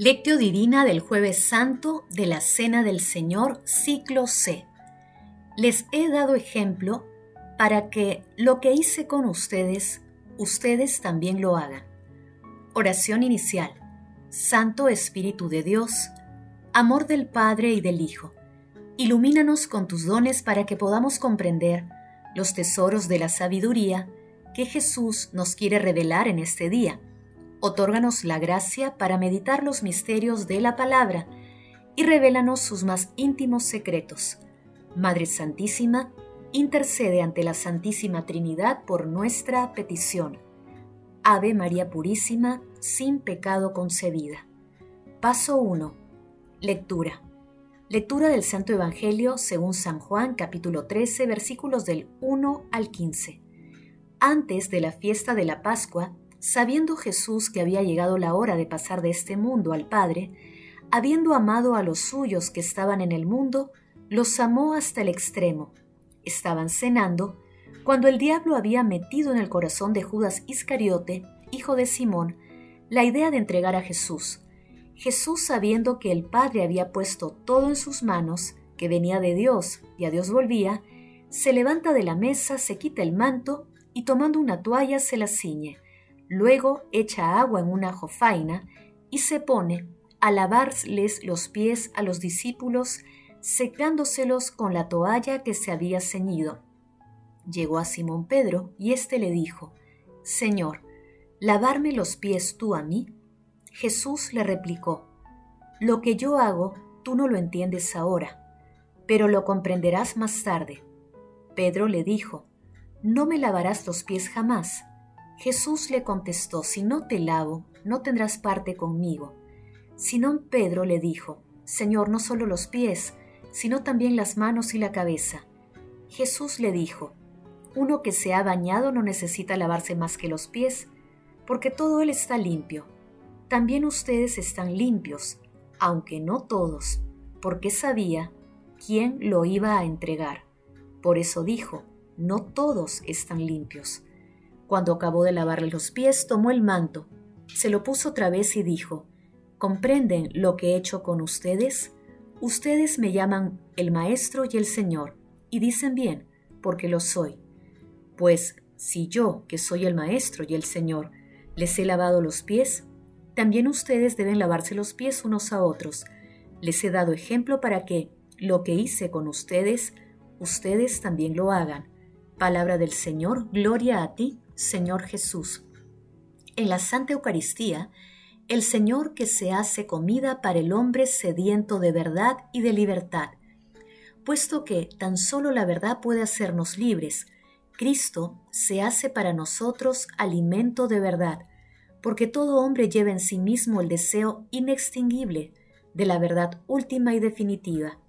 Lectio Divina del Jueves Santo de la Cena del Señor, ciclo C. Les he dado ejemplo para que lo que hice con ustedes, ustedes también lo hagan. Oración inicial. Santo Espíritu de Dios, amor del Padre y del Hijo, ilumínanos con tus dones para que podamos comprender los tesoros de la sabiduría que Jesús nos quiere revelar en este día Otórganos la gracia para meditar los misterios de la palabra y revélanos sus más íntimos secretos. Madre Santísima, intercede ante la Santísima Trinidad por nuestra petición. Ave María Purísima, sin pecado concebida. Paso 1. Lectura. Lectura del Santo Evangelio según San Juan capítulo 13 versículos del 1 al 15. Antes de la fiesta de la Pascua, Sabiendo Jesús que había llegado la hora de pasar de este mundo al Padre, habiendo amado a los suyos que estaban en el mundo, los amó hasta el extremo. Estaban cenando cuando el diablo había metido en el corazón de Judas Iscariote, hijo de Simón, la idea de entregar a Jesús. Jesús, sabiendo que el Padre había puesto todo en sus manos, que venía de Dios y a Dios volvía, se levanta de la mesa, se quita el manto y tomando una toalla se la ciñe Luego echa agua en una jofaina y se pone a lavarles los pies a los discípulos, secándoselos con la toalla que se había ceñido. Llegó a Simón Pedro y éste le dijo, Señor, ¿lavarme los pies tú a mí? Jesús le replicó, Lo que yo hago tú no lo entiendes ahora, pero lo comprenderás más tarde. Pedro le dijo, No me lavarás los pies jamás. Jesús le contestó, Si no te lavo, no tendrás parte conmigo. Simón Pedro le dijo, Señor, no solo los pies, sino también las manos y la cabeza. Jesús le dijo, Uno que se ha bañado no necesita lavarse más que los pies, porque todo él está limpio. También ustedes están limpios, aunque no todos, porque sabía quién lo iba a entregar. Por eso dijo, no todos están limpios. Cuando acabó de lavarle los pies, tomó el manto, se lo puso otra vez y dijo, ¿comprenden lo que he hecho con ustedes? Ustedes me llaman el Maestro y el Señor, y dicen bien, porque lo soy. Pues si yo, que soy el Maestro y el Señor, les he lavado los pies, también ustedes deben lavarse los pies unos a otros. Les he dado ejemplo para que lo que hice con ustedes, ustedes también lo hagan. Palabra del Señor, gloria a ti, Señor Jesús. En la Santa Eucaristía, el Señor que se hace comida para el hombre sediento de verdad y de libertad. Puesto que tan solo la verdad puede hacernos libres, Cristo se hace para nosotros alimento de verdad, porque todo hombre lleva en sí mismo el deseo inextinguible de la verdad última y definitiva.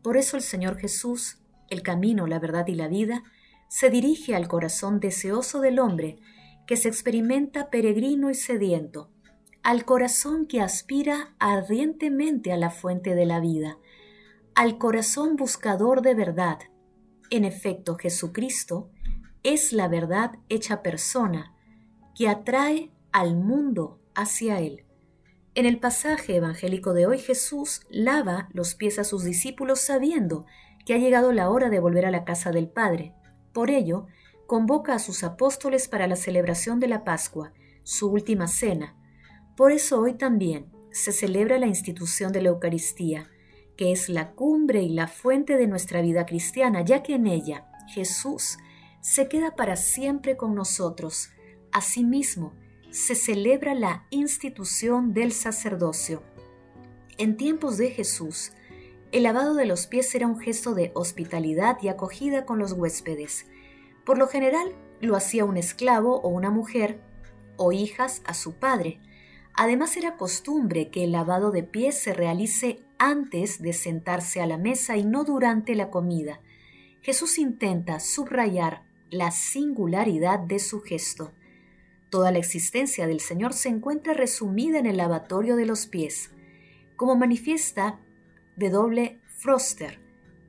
Por eso el Señor Jesús, el camino, la verdad y la vida, se dirige al corazón deseoso del hombre que se experimenta peregrino y sediento, al corazón que aspira ardientemente a la fuente de la vida, al corazón buscador de verdad. En efecto, Jesucristo es la verdad hecha persona que atrae al mundo hacia Él. En el pasaje evangélico de hoy Jesús lava los pies a sus discípulos sabiendo que ha llegado la hora de volver a la casa del Padre. Por ello, convoca a sus apóstoles para la celebración de la Pascua, su última cena. Por eso hoy también se celebra la institución de la Eucaristía, que es la cumbre y la fuente de nuestra vida cristiana, ya que en ella Jesús se queda para siempre con nosotros. Asimismo, se celebra la institución del sacerdocio. En tiempos de Jesús, el lavado de los pies era un gesto de hospitalidad y acogida con los huéspedes. Por lo general lo hacía un esclavo o una mujer o hijas a su padre. Además era costumbre que el lavado de pies se realice antes de sentarse a la mesa y no durante la comida. Jesús intenta subrayar la singularidad de su gesto. Toda la existencia del Señor se encuentra resumida en el lavatorio de los pies. Como manifiesta doble Froster.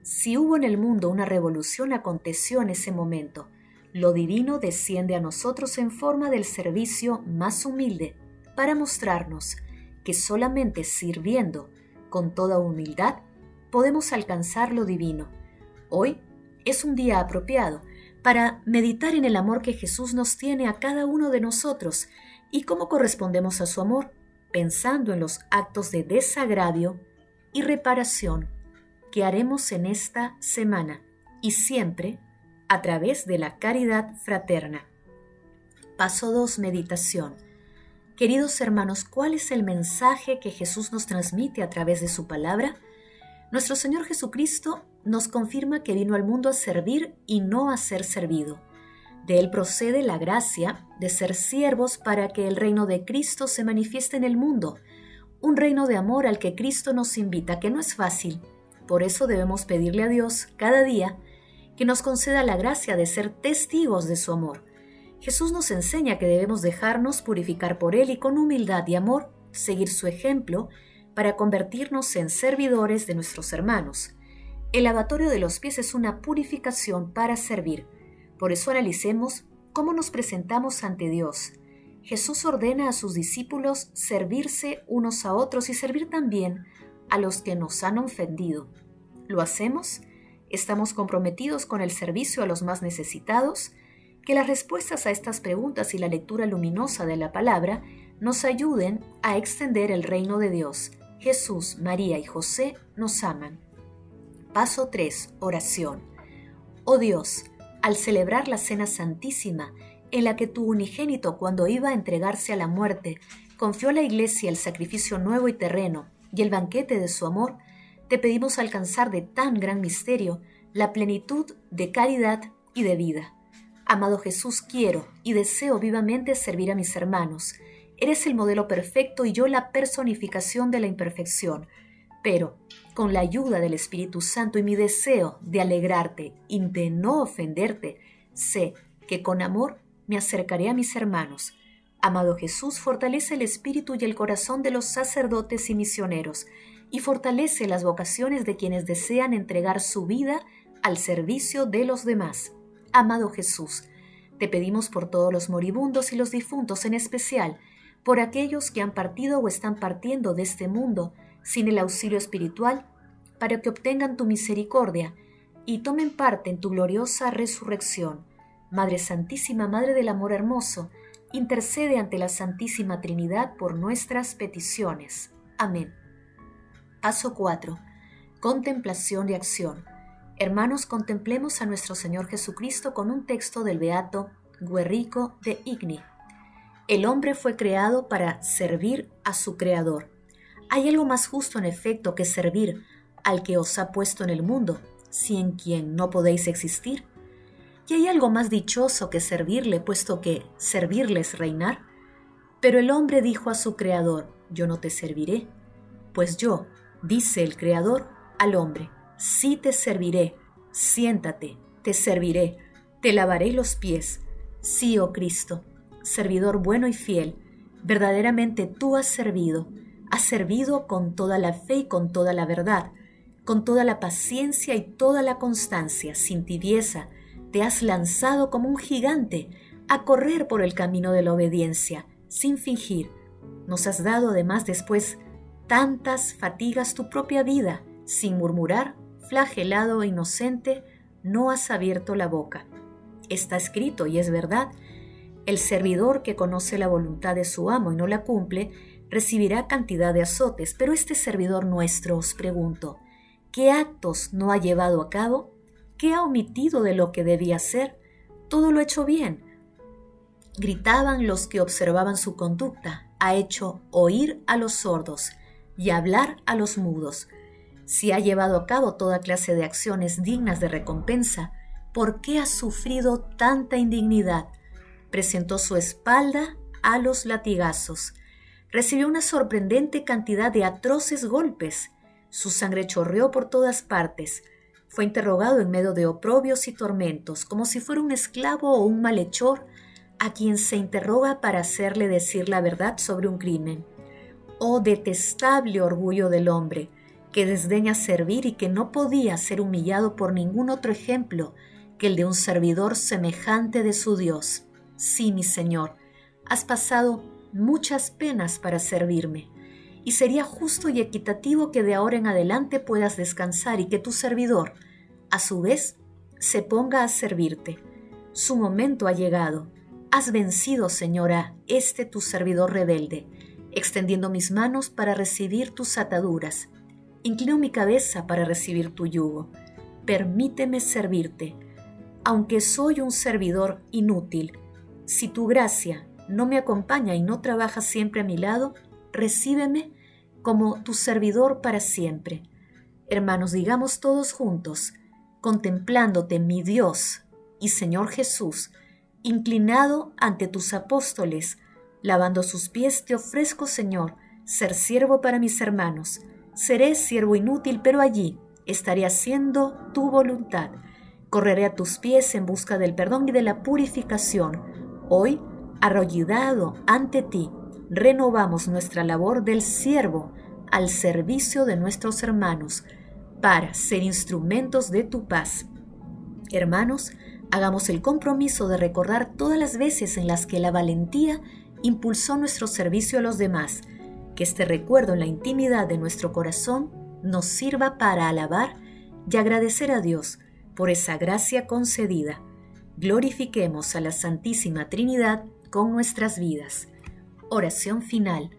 Si hubo en el mundo una revolución, aconteció en ese momento. Lo divino desciende a nosotros en forma del servicio más humilde para mostrarnos que solamente sirviendo con toda humildad podemos alcanzar lo divino. Hoy es un día apropiado para meditar en el amor que Jesús nos tiene a cada uno de nosotros y cómo correspondemos a su amor, pensando en los actos de desagravio y reparación que haremos en esta semana y siempre a través de la caridad fraterna. Paso 2. Meditación. Queridos hermanos, ¿cuál es el mensaje que Jesús nos transmite a través de su palabra? Nuestro Señor Jesucristo nos confirma que vino al mundo a servir y no a ser servido. De él procede la gracia de ser siervos para que el reino de Cristo se manifieste en el mundo, un reino de amor al que Cristo nos invita, que no es fácil. Por eso debemos pedirle a Dios cada día que nos conceda la gracia de ser testigos de su amor. Jesús nos enseña que debemos dejarnos purificar por Él y con humildad y amor seguir su ejemplo para convertirnos en servidores de nuestros hermanos. El lavatorio de los pies es una purificación para servir. Por eso analicemos cómo nos presentamos ante Dios. Jesús ordena a sus discípulos servirse unos a otros y servir también a los que nos han ofendido. ¿Lo hacemos? ¿Estamos comprometidos con el servicio a los más necesitados? Que las respuestas a estas preguntas y la lectura luminosa de la palabra nos ayuden a extender el reino de Dios. Jesús, María y José nos aman. Paso 3. Oración. Oh Dios, al celebrar la Cena Santísima, en la que tu unigénito cuando iba a entregarse a la muerte, confió a la Iglesia el sacrificio nuevo y terreno y el banquete de su amor, te pedimos alcanzar de tan gran misterio la plenitud de caridad y de vida. Amado Jesús, quiero y deseo vivamente servir a mis hermanos. Eres el modelo perfecto y yo la personificación de la imperfección. Pero, con la ayuda del Espíritu Santo y mi deseo de alegrarte y de no ofenderte, sé que con amor me acercaré a mis hermanos. Amado Jesús, fortalece el espíritu y el corazón de los sacerdotes y misioneros, y fortalece las vocaciones de quienes desean entregar su vida al servicio de los demás. Amado Jesús, te pedimos por todos los moribundos y los difuntos, en especial por aquellos que han partido o están partiendo de este mundo, sin el auxilio espiritual, para que obtengan tu misericordia y tomen parte en tu gloriosa resurrección. Madre Santísima, Madre del Amor Hermoso, intercede ante la Santísima Trinidad por nuestras peticiones. Amén. Paso 4. Contemplación y acción. Hermanos, contemplemos a nuestro Señor Jesucristo con un texto del Beato Guerrico de Igni. El hombre fue creado para servir a su Creador. ¿Hay algo más justo en efecto que servir al que os ha puesto en el mundo, si en quien no podéis existir? ¿Y hay algo más dichoso que servirle, puesto que servirle es reinar? Pero el hombre dijo a su Creador, yo no te serviré, pues yo, dice el Creador al hombre, sí te serviré, siéntate, te serviré, te lavaré los pies, sí, oh Cristo, servidor bueno y fiel, verdaderamente tú has servido, Has servido con toda la fe y con toda la verdad, con toda la paciencia y toda la constancia, sin tibieza, te has lanzado como un gigante a correr por el camino de la obediencia, sin fingir. Nos has dado además después tantas fatigas tu propia vida, sin murmurar, flagelado e inocente, no has abierto la boca. Está escrito, y es verdad, el servidor que conoce la voluntad de su amo y no la cumple, recibirá cantidad de azotes, pero este servidor nuestro, os pregunto, ¿qué actos no ha llevado a cabo? ¿Qué ha omitido de lo que debía hacer? Todo lo ha hecho bien. Gritaban los que observaban su conducta, ha hecho oír a los sordos y hablar a los mudos. Si ha llevado a cabo toda clase de acciones dignas de recompensa, ¿por qué ha sufrido tanta indignidad? Presentó su espalda a los latigazos, recibió una sorprendente cantidad de atroces golpes. Su sangre chorreó por todas partes. Fue interrogado en medio de oprobios y tormentos, como si fuera un esclavo o un malhechor a quien se interroga para hacerle decir la verdad sobre un crimen. Oh detestable orgullo del hombre, que desdeña servir y que no podía ser humillado por ningún otro ejemplo que el de un servidor semejante de su Dios. Sí, mi Señor, has pasado muchas penas para servirme, y sería justo y equitativo que de ahora en adelante puedas descansar y que tu servidor, a su vez, se ponga a servirte. Su momento ha llegado. Has vencido, Señora, este tu servidor rebelde, extendiendo mis manos para recibir tus ataduras. Inclino mi cabeza para recibir tu yugo. Permíteme servirte, aunque soy un servidor inútil. Si tu gracia no me acompaña y no trabaja siempre a mi lado, recíbeme como tu servidor para siempre. Hermanos, digamos todos juntos, contemplándote, mi Dios y Señor Jesús, inclinado ante tus apóstoles, lavando sus pies, te ofrezco, Señor, ser siervo para mis hermanos. Seré siervo inútil, pero allí estaré haciendo tu voluntad. Correré a tus pies en busca del perdón y de la purificación. Hoy, arrollado ante ti, renovamos nuestra labor del siervo al servicio de nuestros hermanos para ser instrumentos de tu paz. Hermanos, hagamos el compromiso de recordar todas las veces en las que la valentía impulsó nuestro servicio a los demás, que este recuerdo en la intimidad de nuestro corazón nos sirva para alabar y agradecer a Dios por esa gracia concedida. Glorifiquemos a la Santísima Trinidad con nuestras vidas. Oración final.